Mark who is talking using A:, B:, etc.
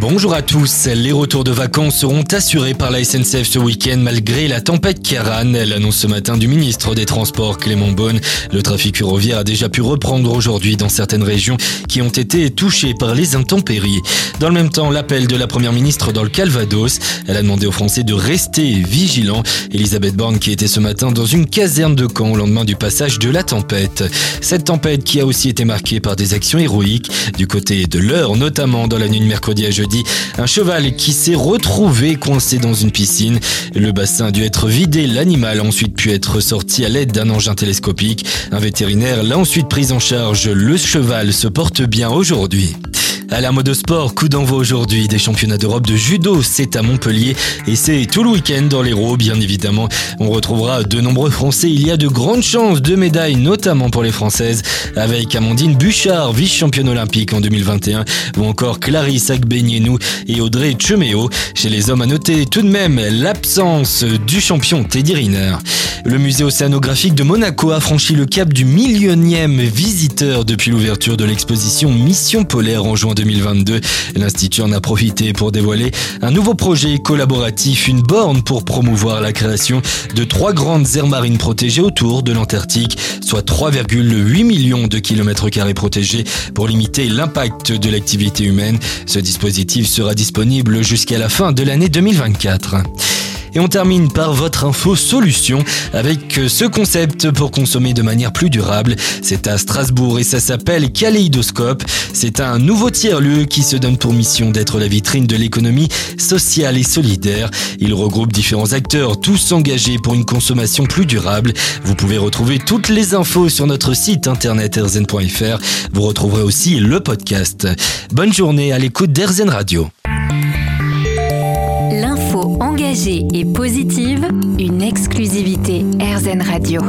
A: Bonjour à tous. Les retours de vacances seront assurés par la SNCF ce week-end malgré la tempête Karan. L'annonce ce matin du ministre des Transports Clément Beaune. Le trafic ferroviaire a déjà pu reprendre aujourd'hui dans certaines régions qui ont été touchées par les intempéries. Dans le même temps, l'appel de la première ministre dans le Calvados. Elle a demandé aux Français de rester vigilants. Elisabeth Borne qui était ce matin dans une caserne de camp au lendemain du passage de la tempête. Cette tempête qui a aussi été marquée par des actions héroïques du côté de l'heure, notamment dans la nuit de mercredi à jeudi un cheval qui s'est retrouvé coincé dans une piscine. Le bassin a dû être vidé, l'animal a ensuite pu être sorti à l'aide d'un engin télescopique. Un vétérinaire l'a ensuite pris en charge. Le cheval se porte bien aujourd'hui. À la mode sport, coup d'envoi aujourd'hui des championnats d'Europe de judo. C'est à Montpellier et c'est tout le week-end dans l'Hérault, bien évidemment. On retrouvera de nombreux Français. Il y a de grandes chances de médailles, notamment pour les Françaises, avec Amandine Bouchard, vice-championne olympique en 2021, ou encore Clarisse Agbenienou et Audrey Cheméo. Chez les hommes, à noter tout de même l'absence du champion Teddy Riner. Le musée océanographique de Monaco a franchi le cap du millionième visiteur depuis l'ouverture de l'exposition Mission polaire en juin 2022. L'Institut en a profité pour dévoiler un nouveau projet collaboratif, une borne pour promouvoir la création de trois grandes aires marines protégées autour de l'Antarctique, soit 3,8 millions de kilomètres carrés protégés pour limiter l'impact de l'activité humaine. Ce dispositif sera disponible jusqu'à la fin de l'année 2024. Et on termine par votre info solution avec euh, ce concept pour consommer de manière plus durable. C'est à Strasbourg et ça s'appelle Kaléidoscope. C'est un nouveau tiers-lieu qui se donne pour mission d'être la vitrine de l'économie sociale et solidaire. Il regroupe différents acteurs, tous engagés pour une consommation plus durable. Vous pouvez retrouver toutes les infos sur notre site internet erzen.fr. Vous retrouverez aussi le podcast. Bonne journée à l'écoute d'Erzen Radio
B: engagée et positive, une exclusivité RZN Radio.